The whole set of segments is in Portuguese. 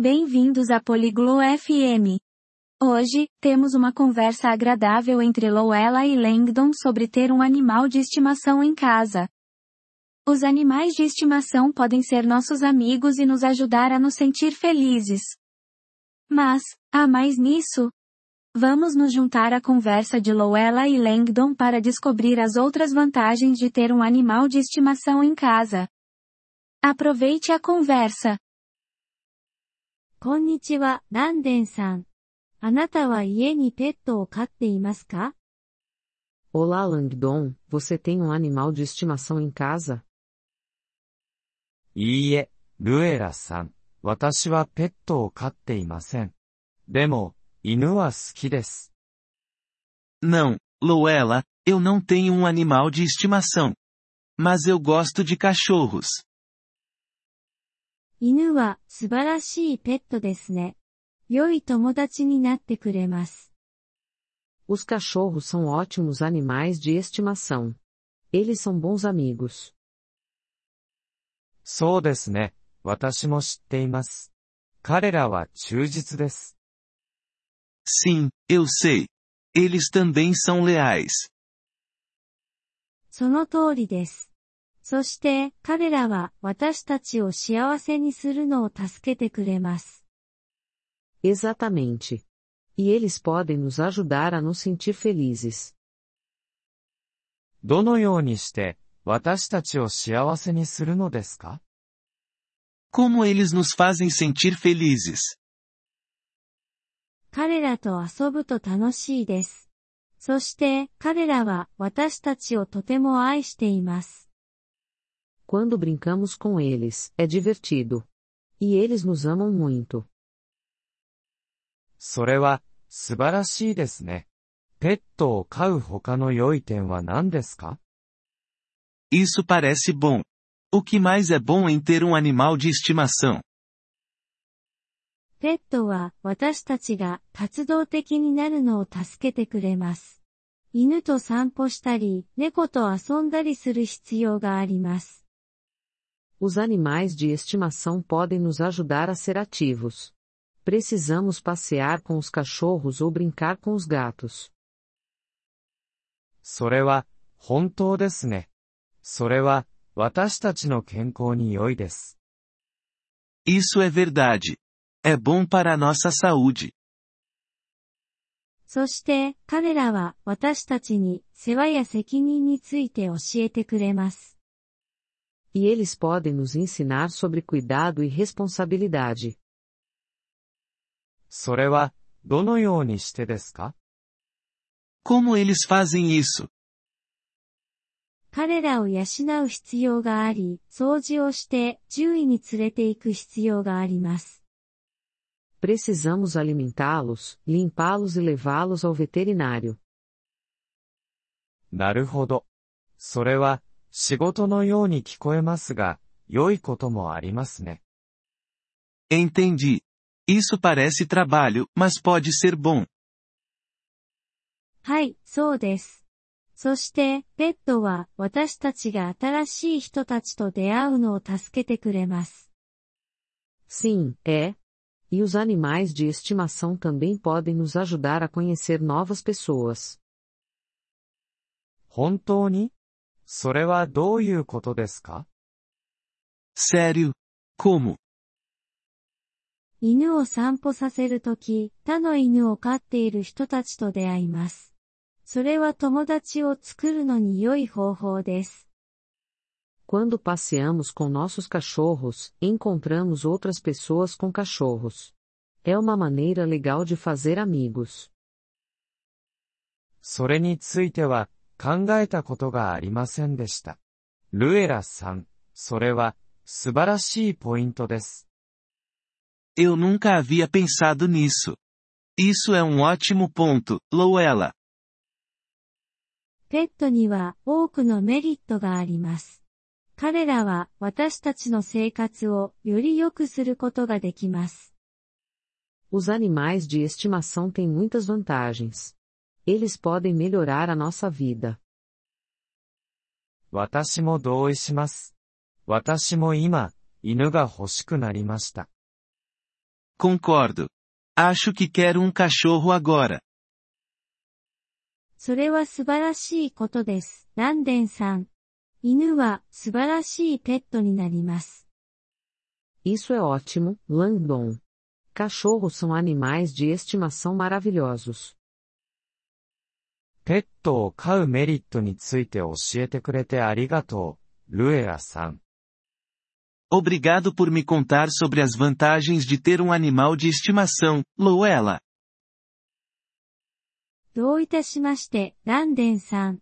Bem-vindos a Poliglo FM. Hoje, temos uma conversa agradável entre Lowella e Langdon sobre ter um animal de estimação em casa. Os animais de estimação podem ser nossos amigos e nos ajudar a nos sentir felizes. Mas, há mais nisso? Vamos nos juntar à conversa de Lowella e Langdon para descobrir as outras vantagens de ter um animal de estimação em casa. Aproveite a conversa. こんにちは、ランデンさん。あなたは家にペットを飼っていますか Olá Langdon, você tem um animal de estimação em casa? いいえ、ルエラさん。私はペットを飼っていません。でも、犬は好きです。 Não, Loela, eu não tenho um animal de estimação. Mas eu gosto de cachorros. 犬は素晴らしいペットですね。良い友達になってくれます。Os cachorros são ótimos animais de estimação. Eles são bons amigos. そうですね。私も知っています。彼らは忠実です。Sim, eu sei. Eles também são leais. その通りです。そして、彼らは私たちを幸せにするのを助けてくれます。Exatamente. E eles podem nos ajudar a nos sentir felizes. どのようにして、私たちを幸せにするのですか Como eles nos fazem sentir felizes. 彼らと遊ぶと楽しいです。そして、彼らは私たちをとても愛しています。Quando brincamos com eles, é divertido. E eles nos amam muito. それは、素晴らしいですね。ペットを飼う他の良い点は何ですか Isso parece bom. O que mais é bom em ter um animal de estimação? ペットは私たちが活動的になるのを助けてくれます。犬と散歩したり、猫と遊んだりする必要があります。Os animais de estimação podem nos ajudar a ser ativos. Precisamos passear com os cachorros ou brincar com os gatos. それは、本当ですね。それは、私たちの健康に良いです。 Isso é verdade. É bom para a nossa saúde. そして、彼らは私たちに世話や責任について教えてくれます。 E eles podem nos ensinar sobre cuidado e responsabilidade. それは、どのようにしてですか Como eles fazem isso? 彼らを養う必要があり、掃除をして獣医に連れて行く必要があります。 Precisamos alimentá-los, limpá-los e levá-los ao veterinário. なるほど。それは、 仕事のように聞こえますが、良いこともありますね。 Entendi. Isso parece trabalho, mas pode ser bom. はい、そうです。そして、ペットは私たちが新しい人たちと出会うのを助けてくれます。 Sim, é. E os animais de estimação também podem nos ajudar a conhecer novas pessoas. 本当に それはどういうことですか Sério? Como? 犬を散歩させるとき、他の犬を飼っている人たちと出会います。それは友達を作るのに良い方法です。Quando passeamos com nossos cachorros, encontramos outras pessoas com cachorros. É uma maneira legal de fazer amigos. それについては、考えたことがありませんでした。ルエラさん、それは、素晴らしいポイントです。Eu nunca havia pensado nisso. Isso é um ótimo ponto, Loela. ペットには多くのメリットがあります。彼らは私たちの生活をより良くすることができます。Os animais de estimação têm muitas vantagens. Eles podem melhorar a nossa vida. 私も同意します。私も今、犬が欲しくなりました。 Concordo. Acho que quero um cachorro agora. それは素晴らしいことです。ランデンさん。犬は素晴らしいペットになります。Isso é ótimo, Langdon. Cachorros são animais de estimação maravilhosos. ペットを飼うメリットについて教えてくれてありがとう、ルエラさん。Obrigado por me contar sobre as vantagens de ter um animal de estimação, Luella. どういたしまして、ランデンさん。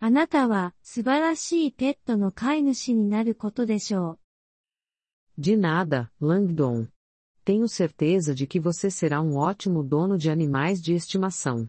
あなたは素晴らしいペットの飼い主になることでしょう。De nada, Langdon. Tenho certeza de que você será um ótimo dono de animais de estimação.